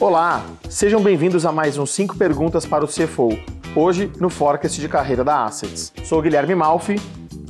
Olá, sejam bem-vindos a mais uns 5 perguntas para o CFO. Hoje, no Forecast de Carreira da Assets. Sou Guilherme Malfi,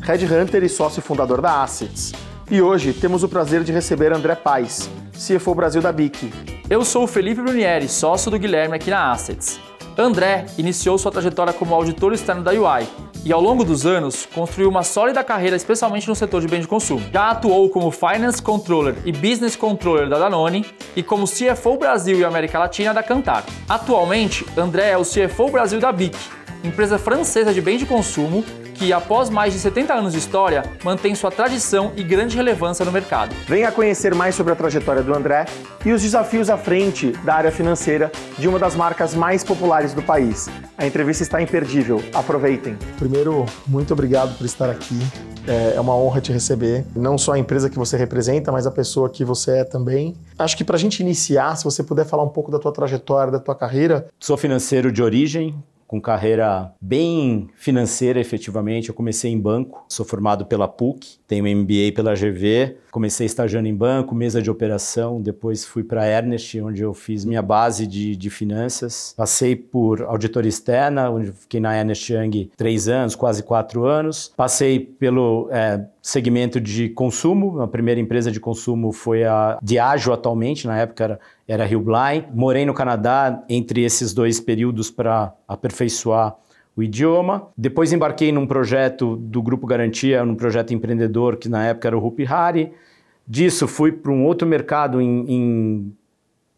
Headhunter e sócio fundador da Assets. E hoje temos o prazer de receber André Paes, CFO Brasil da BIC. Eu sou o Felipe Brunieri, sócio do Guilherme aqui na Assets. André iniciou sua trajetória como auditor externo da UI e ao longo dos anos construiu uma sólida carreira, especialmente no setor de bens de consumo. Já atuou como Finance Controller e Business Controller da Danone e como CFO Brasil e América Latina da Cantar. Atualmente, André é o CFO Brasil da BIC, empresa francesa de bens de consumo que, após mais de 70 anos de história, mantém sua tradição e grande relevância no mercado. Venha conhecer mais sobre a trajetória do André e os desafios à frente da área financeira de uma das marcas mais populares do país. A entrevista está imperdível. Aproveitem. Primeiro, muito obrigado por estar aqui. É, é uma honra te receber. Não só a empresa que você representa, mas a pessoa que você é também. Acho que para a gente iniciar, se você puder falar um pouco da tua trajetória, da tua carreira. Sou financeiro de origem, com carreira bem financeira, efetivamente. Eu comecei em banco, sou formado pela PUC, tenho MBA pela GV, comecei estagiando em banco, mesa de operação, depois fui para Ernest, onde eu fiz minha base de, de finanças. Passei por auditoria externa, onde fiquei na Ernest Young três anos, quase quatro anos. Passei pelo é, segmento de consumo, a primeira empresa de consumo foi a Diageo atualmente, na época era era Rio Blind. Morei no Canadá entre esses dois períodos para aperfeiçoar o idioma. Depois embarquei num projeto do Grupo Garantia, num projeto empreendedor que na época era o Rupi Hari. Disso fui para um outro mercado em, em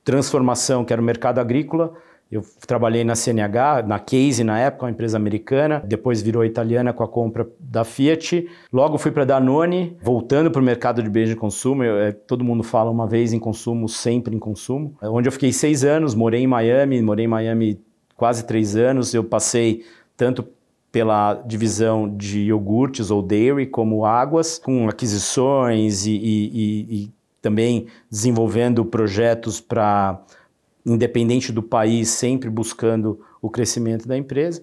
transformação, que era o mercado agrícola eu trabalhei na CNH, na Case na época, uma empresa americana, depois virou italiana com a compra da Fiat. Logo fui para Danone, voltando para o mercado de bens de consumo. Eu, é, todo mundo fala uma vez em consumo, sempre em consumo. É, onde eu fiquei seis anos, morei em Miami, morei em Miami quase três anos. Eu passei tanto pela divisão de iogurtes ou dairy, como águas, com aquisições e, e, e, e também desenvolvendo projetos para independente do país, sempre buscando o crescimento da empresa.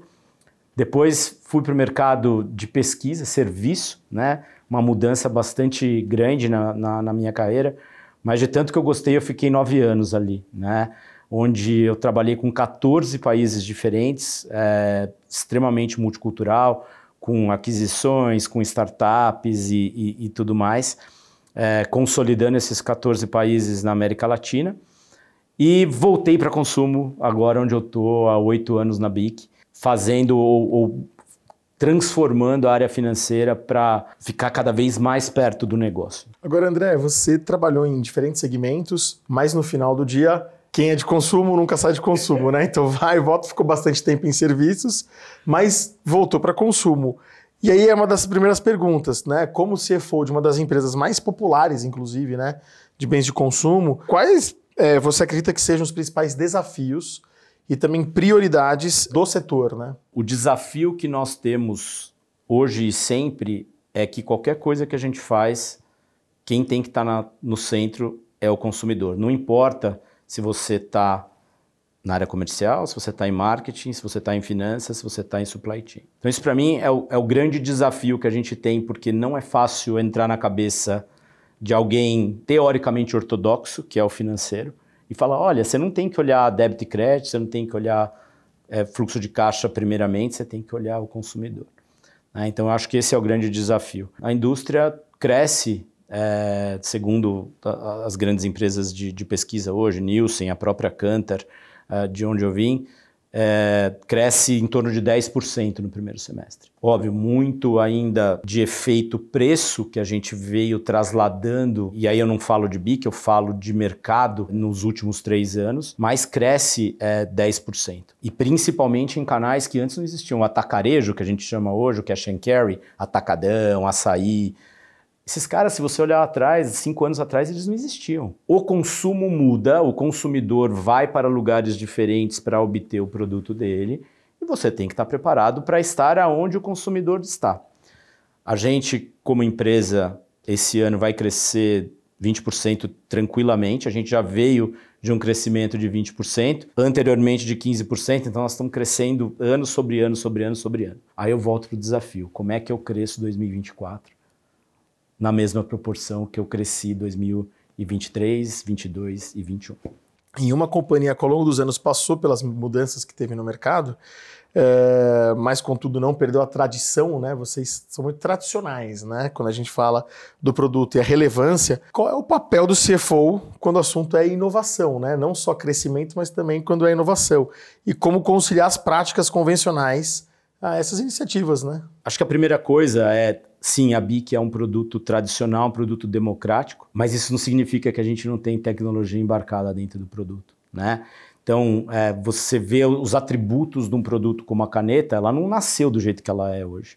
Depois fui para o mercado de pesquisa, serviço, né? uma mudança bastante grande na, na, na, minha carreira, mas de tanto que eu gostei, eu fiquei nove anos ali, né? onde eu trabalhei com 14 países diferentes, é, extremamente multicultural, com aquisições, com startups e, e, e tudo mais, é, consolidando esses 14 países na América Latina. E voltei para consumo, agora onde eu estou há oito anos na BIC, fazendo ou, ou transformando a área financeira para ficar cada vez mais perto do negócio. Agora, André, você trabalhou em diferentes segmentos, mas no final do dia, quem é de consumo nunca sai de consumo, né? Então vai e volta, ficou bastante tempo em serviços, mas voltou para consumo. E aí é uma das primeiras perguntas, né? Como CFO de uma das empresas mais populares, inclusive, né? De bens de consumo, quais é, você acredita que sejam os principais desafios e também prioridades do setor, né? O desafio que nós temos hoje e sempre é que qualquer coisa que a gente faz, quem tem que estar tá no centro é o consumidor. Não importa se você está na área comercial, se você está em marketing, se você está em finanças, se você está em supply chain. Então isso para mim é o, é o grande desafio que a gente tem, porque não é fácil entrar na cabeça de alguém teoricamente ortodoxo, que é o financeiro, e falar: olha, você não tem que olhar débito e crédito, você não tem que olhar é, fluxo de caixa primeiramente, você tem que olhar o consumidor. Né? Então, eu acho que esse é o grande desafio. A indústria cresce, é, segundo as grandes empresas de, de, pesquisa hoje, Nielsen, a própria Kantar, é, de onde eu vim, é, cresce em torno de 10% no primeiro semestre. Óbvio, muito ainda de efeito preço que a gente veio trasladando, e aí eu não falo de BIC, eu falo de mercado nos últimos três anos, mas cresce é, 10%. E principalmente em canais que antes não existiam. O atacarejo, que a gente chama hoje, o cash and carry, atacadão, açaí, esses caras, se você olhar atrás, cinco anos atrás, eles não existiam. O consumo muda, o consumidor vai para lugares diferentes para obter o produto dele e você tem que estar preparado para estar aonde o consumidor está. A gente, como empresa, esse ano vai crescer 20% tranquilamente. A gente já veio de um crescimento de 20%, anteriormente de 15%, então nós estamos crescendo ano sobre ano, sobre ano, sobre ano. Aí eu volto para o desafio: como é que eu cresço 2024? Na mesma proporção que eu cresci 2023, 22 e 21. em uma companhia que ao longo dos anos passou pelas mudanças que teve no mercado, é, mas contudo não perdeu a tradição, né? Vocês são muito tradicionais, né? Quando a gente fala do produto e a relevância, qual é o papel do CFO quando o assunto é inovação, né? Não só crescimento, mas também quando é inovação. E como conciliar as práticas convencionais a essas iniciativas, né? Acho que a primeira coisa é Sim, a BIC é um produto tradicional, um produto democrático, mas isso não significa que a gente não tem tecnologia embarcada dentro do produto, né? Então, é, você vê os atributos de um produto como a caneta, ela não nasceu do jeito que ela é hoje.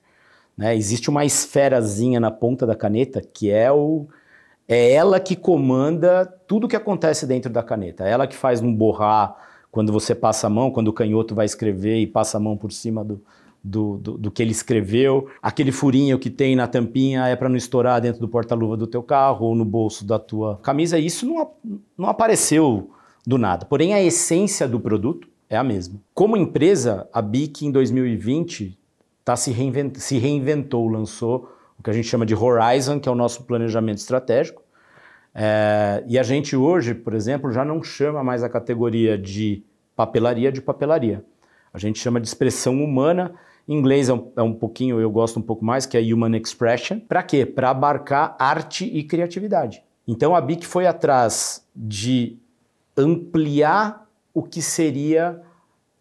Né? Existe uma esferazinha na ponta da caneta que é o é ela que comanda tudo que acontece dentro da caneta. É ela que faz um borrar quando você passa a mão, quando o canhoto vai escrever e passa a mão por cima do, do, do, do que ele escreveu. Aquele furinho que tem na tampinha é para não estourar dentro do porta-luva do teu carro ou no bolso da tua camisa. Isso não, não apareceu do nada. Porém, a essência do produto é a mesma. Como empresa, a BIC em 2020 tá se, reinvent se reinventou, lançou o que a gente chama de Horizon, que é o nosso planejamento estratégico. É, e a gente hoje, por exemplo, já não chama mais a categoria de papelaria de papelaria. A gente chama de expressão humana. Em inglês é um, é um pouquinho, eu gosto um pouco mais, que é Human Expression. Para quê? Para abarcar arte e criatividade. Então a BIC foi atrás de ampliar o que seria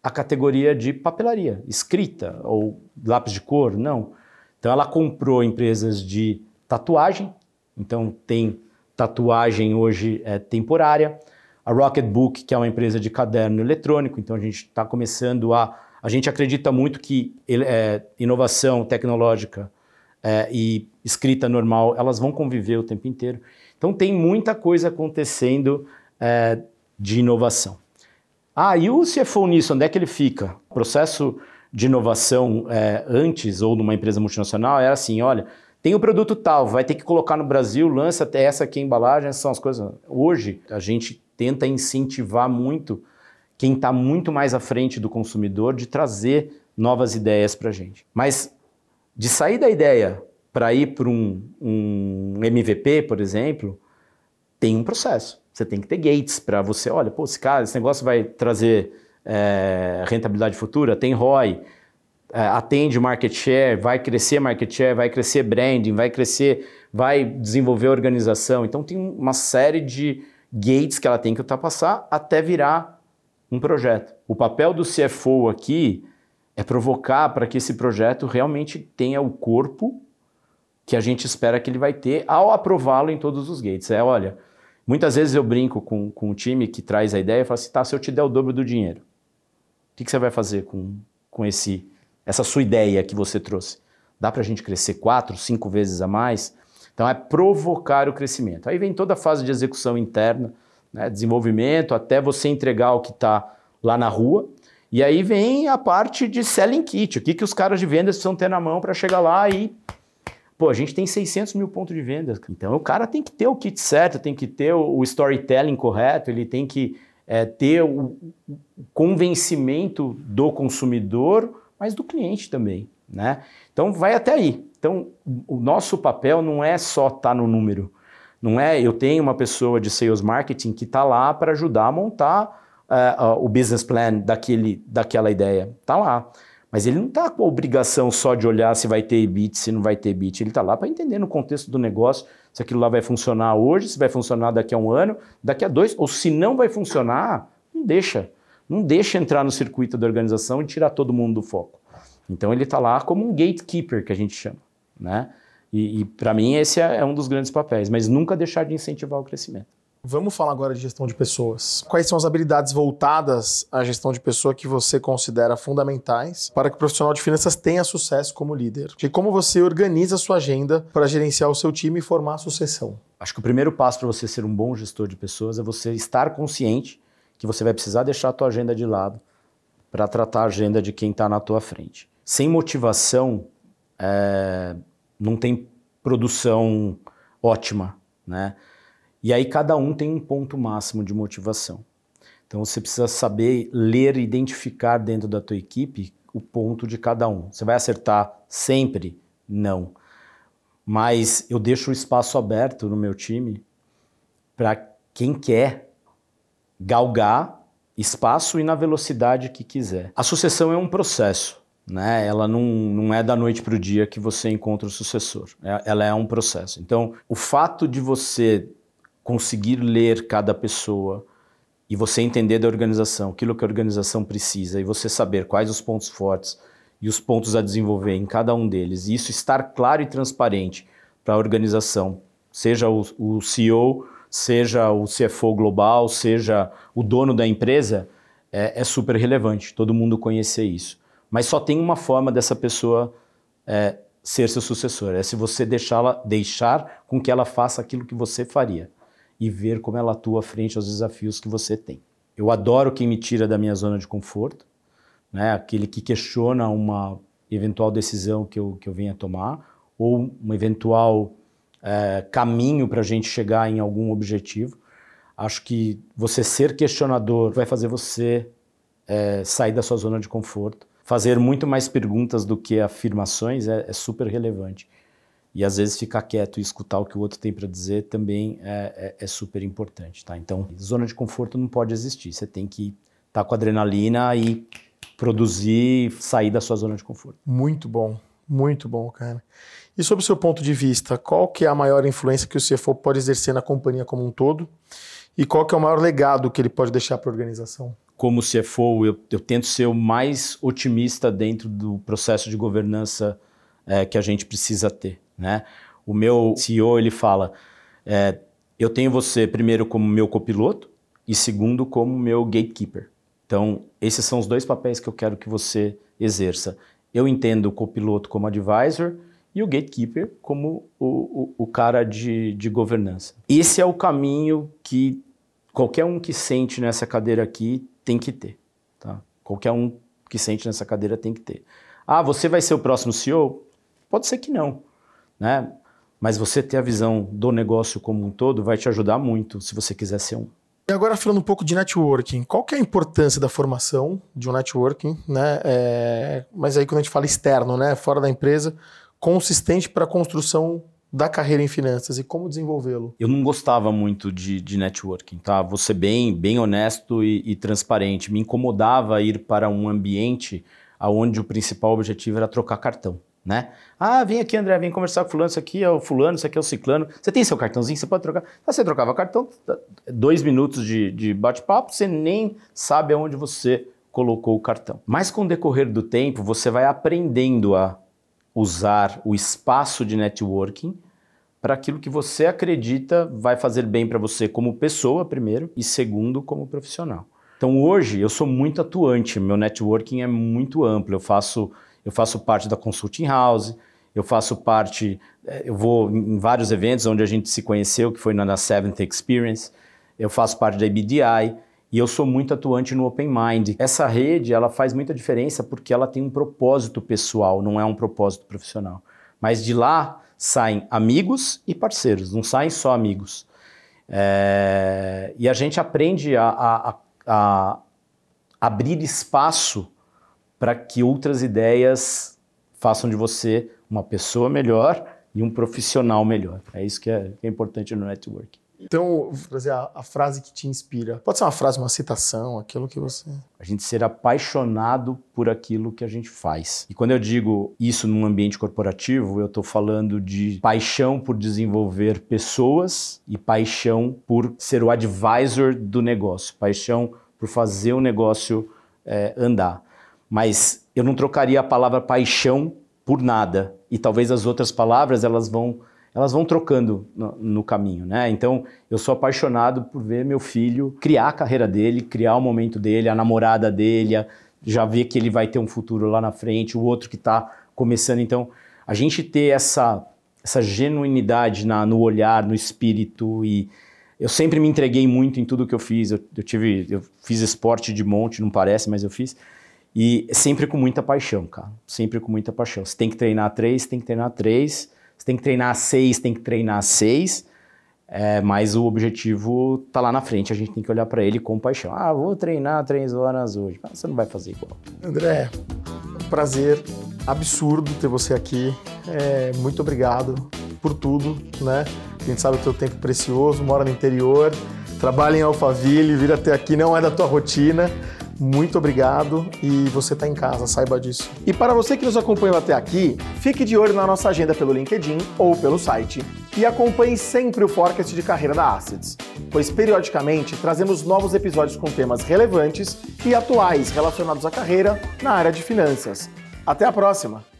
a categoria de papelaria, escrita ou lápis de cor, não. Então ela comprou empresas de tatuagem, então tem tatuagem hoje é, temporária. A Rocketbook, que é uma empresa de caderno eletrônico, então a gente está começando a. A gente acredita muito que é, inovação tecnológica é, e escrita normal, elas vão conviver o tempo inteiro. Então tem muita coisa acontecendo é, de inovação. Ah, e o CFO nisso, onde é que ele fica? O processo de inovação é, antes ou numa empresa multinacional era assim, olha, tem o produto tal, vai ter que colocar no Brasil, lança até essa aqui a embalagem, essas são as coisas. Hoje, a gente tenta incentivar muito quem está muito mais à frente do consumidor de trazer novas ideias para a gente. Mas de sair da ideia para ir para um, um MVP, por exemplo, tem um processo. Você tem que ter gates para você, olha, pô, esse cara, esse negócio vai trazer é, rentabilidade futura, tem ROI, é, atende market share, vai crescer market share, vai crescer branding, vai crescer, vai desenvolver organização. Então tem uma série de gates que ela tem que ultrapassar até virar um projeto. O papel do CFO aqui é provocar para que esse projeto realmente tenha o corpo que a gente espera que ele vai ter ao aprová-lo em todos os gates. É, olha, Muitas vezes eu brinco com, com o time que traz a ideia e falo assim, tá, se eu te der o dobro do dinheiro, o que, que você vai fazer com, com esse, essa sua ideia que você trouxe? Dá para a gente crescer quatro, cinco vezes a mais? Então é provocar o crescimento. Aí vem toda a fase de execução interna, né, desenvolvimento, até você entregar o que está lá na rua. E aí vem a parte de selling kit, o que, que os caras de vendas precisam ter na mão para chegar lá e Pô, a gente tem 600 mil pontos de venda. Então o cara tem que ter o kit certo, tem que ter o storytelling correto, ele tem que é, ter o convencimento do consumidor, mas do cliente também. Né? Então vai até aí. Então o nosso papel não é só estar tá no número. Não é eu tenho uma pessoa de sales marketing que está lá para ajudar a montar uh, uh, o business plan daquele, daquela ideia. Está lá. Mas ele não está com a obrigação só de olhar se vai ter EBIT, se não vai ter EBIT. Ele está lá para entender no contexto do negócio se aquilo lá vai funcionar hoje, se vai funcionar daqui a um ano, daqui a dois, ou se não vai funcionar, não deixa. Não deixa entrar no circuito da organização e tirar todo mundo do foco. Então ele está lá como um gatekeeper, que a gente chama. Né? E, e para mim esse é, é um dos grandes papéis, mas nunca deixar de incentivar o crescimento. Vamos falar agora de gestão de pessoas. Quais são as habilidades voltadas à gestão de pessoa que você considera fundamentais para que o profissional de finanças tenha sucesso como líder? E como você organiza a sua agenda para gerenciar o seu time e formar a sucessão? Acho que o primeiro passo para você ser um bom gestor de pessoas é você estar consciente que você vai precisar deixar a tua agenda de lado para tratar a agenda de quem está na tua frente. Sem motivação, é, não tem produção ótima, né? E aí cada um tem um ponto máximo de motivação. Então você precisa saber ler e identificar dentro da tua equipe o ponto de cada um. Você vai acertar sempre? Não. Mas eu deixo o espaço aberto no meu time para quem quer galgar espaço e na velocidade que quiser. A sucessão é um processo. Né? Ela não, não é da noite para o dia que você encontra o sucessor. É, ela é um processo. Então, o fato de você conseguir ler cada pessoa e você entender da organização, aquilo que a organização precisa, e você saber quais os pontos fortes e os pontos a desenvolver em cada um deles, e isso estar claro e transparente para a organização, seja o, o CEO, seja o CFO global, seja o dono da empresa, é, é super relevante todo mundo conhecer isso. Mas só tem uma forma dessa pessoa é, ser seu sucessor, é se você deixá-la, deixar com que ela faça aquilo que você faria e ver como ela atua frente aos desafios que você tem. Eu adoro quem me tira da minha zona de conforto, né? aquele que questiona uma eventual decisão que eu, que eu venha tomar ou um eventual é, caminho para a gente chegar em algum objetivo. Acho que você ser questionador vai fazer você é, sair da sua zona de conforto fazer muito mais perguntas do que afirmações é, é super relevante. E às vezes ficar quieto e escutar o que o outro tem para dizer também é, é, é, super importante, tá? Então, zona de conforto não pode existir. Você tem que estar tá com adrenalina e produzir, sair da sua zona de conforto. Muito bom, muito bom, cara. E sobre o seu ponto de vista, qual que é a maior influência que o CFO pode exercer na companhia como um todo? E qual que é o maior legado que ele pode deixar para a organização? Como CFO, eu, eu tento ser o mais otimista dentro do processo de governança é, que a gente precisa ter. Né? O meu CEO ele fala: é, eu tenho você primeiro como meu copiloto e segundo como meu gatekeeper. Então, esses são os dois papéis que eu quero que você exerça. Eu entendo o copiloto como advisor e o gatekeeper como o, o, o cara de, de governança. Esse é o caminho que qualquer um que sente nessa cadeira aqui tem que ter. Tá? Qualquer um que sente nessa cadeira tem que ter. Ah, você vai ser o próximo CEO? Pode ser que não, né? Mas você ter a visão do negócio como um todo vai te ajudar muito se você quiser ser um. E agora falando um pouco de networking, qual que é a importância da formação de um networking, né? É, mas aí quando a gente fala externo, né, fora da empresa, consistente para a construção da carreira em finanças e como desenvolvê-lo? Eu não gostava muito de, de networking, tá? Vou ser bem, bem honesto e, e, transparente. Me incomodava ir para um ambiente onde o principal objetivo era trocar cartão, né? Ah, vem aqui, André, vem conversar com fulano, isso aqui é o fulano, isso aqui é o ciclano. Você tem seu cartãozinho, você pode trocar. Ah, você trocava cartão, dois minutos de, de bate-papo, você nem sabe aonde você colocou o cartão. Mas com o decorrer do tempo, você vai aprendendo a usar o espaço de networking para aquilo que você acredita vai fazer bem para você como pessoa, primeiro, e segundo, como profissional. Então hoje eu sou muito atuante, meu networking é muito amplo. Eu faço, eu faço parte da Consulting House, eu faço parte, eh, eu vou em vários eventos onde a gente se conheceu, que foi na Seventh Experience, eu faço parte da IBDI, e eu sou muito atuante no Open Mind. Essa rede, ela faz muita diferença porque ela tem um propósito pessoal, não é um propósito profissional. Mas de lá saem amigos e parceiros, não saem só amigos. É... E a gente aprende a, a, a abrir espaço para que outras ideias façam de você uma pessoa melhor e um profissional melhor. É isso que é, que é importante no network. Então, vou trazer a, a, frase que te inspira. Pode ser uma frase, uma citação, aquilo que você. A gente ser apaixonado por aquilo que a gente faz. E quando eu digo isso num ambiente corporativo, eu estou falando de paixão por desenvolver pessoas e paixão por ser o advisor do negócio, paixão por fazer o negócio é, andar. Mas eu não trocaria a palavra paixão por nada. E talvez as outras palavras elas vão elas vão trocando no, no, caminho, né? Então, eu sou apaixonado por ver meu filho criar a carreira dele, criar o momento dele, a namorada dele, já ver que ele vai ter um futuro lá na frente, o outro que está começando. Então, a gente ter essa, essa genuinidade na, no olhar, no espírito e eu sempre me entreguei muito em tudo que eu fiz. Eu, eu tive, eu fiz esporte de monte, não parece, mas eu fiz. E sempre com muita paixão, cara. Sempre com muita paixão. Você tem que treinar três, tem que treinar três você tem que treinar seis, tem que treinar seis, é, mas o objetivo tá lá na frente, a gente tem que olhar para ele com paixão. Ah, vou treinar três horas hoje. Mas você não vai fazer igual. André, prazer absurdo ter você aqui. É, muito obrigado por tudo, né? A gente sabe o teu tempo precioso, mora no interior, trabalha em Alphaville, vir até aqui não é da tua rotina. Muito obrigado e você está em casa, saiba disso. E para você que nos acompanhou até aqui, fique de olho na nossa agenda pelo LinkedIn ou pelo site e acompanhe sempre o Forecast de carreira da Assets, pois periodicamente trazemos novos episódios com temas relevantes e atuais relacionados à carreira na área de finanças. Até a próxima!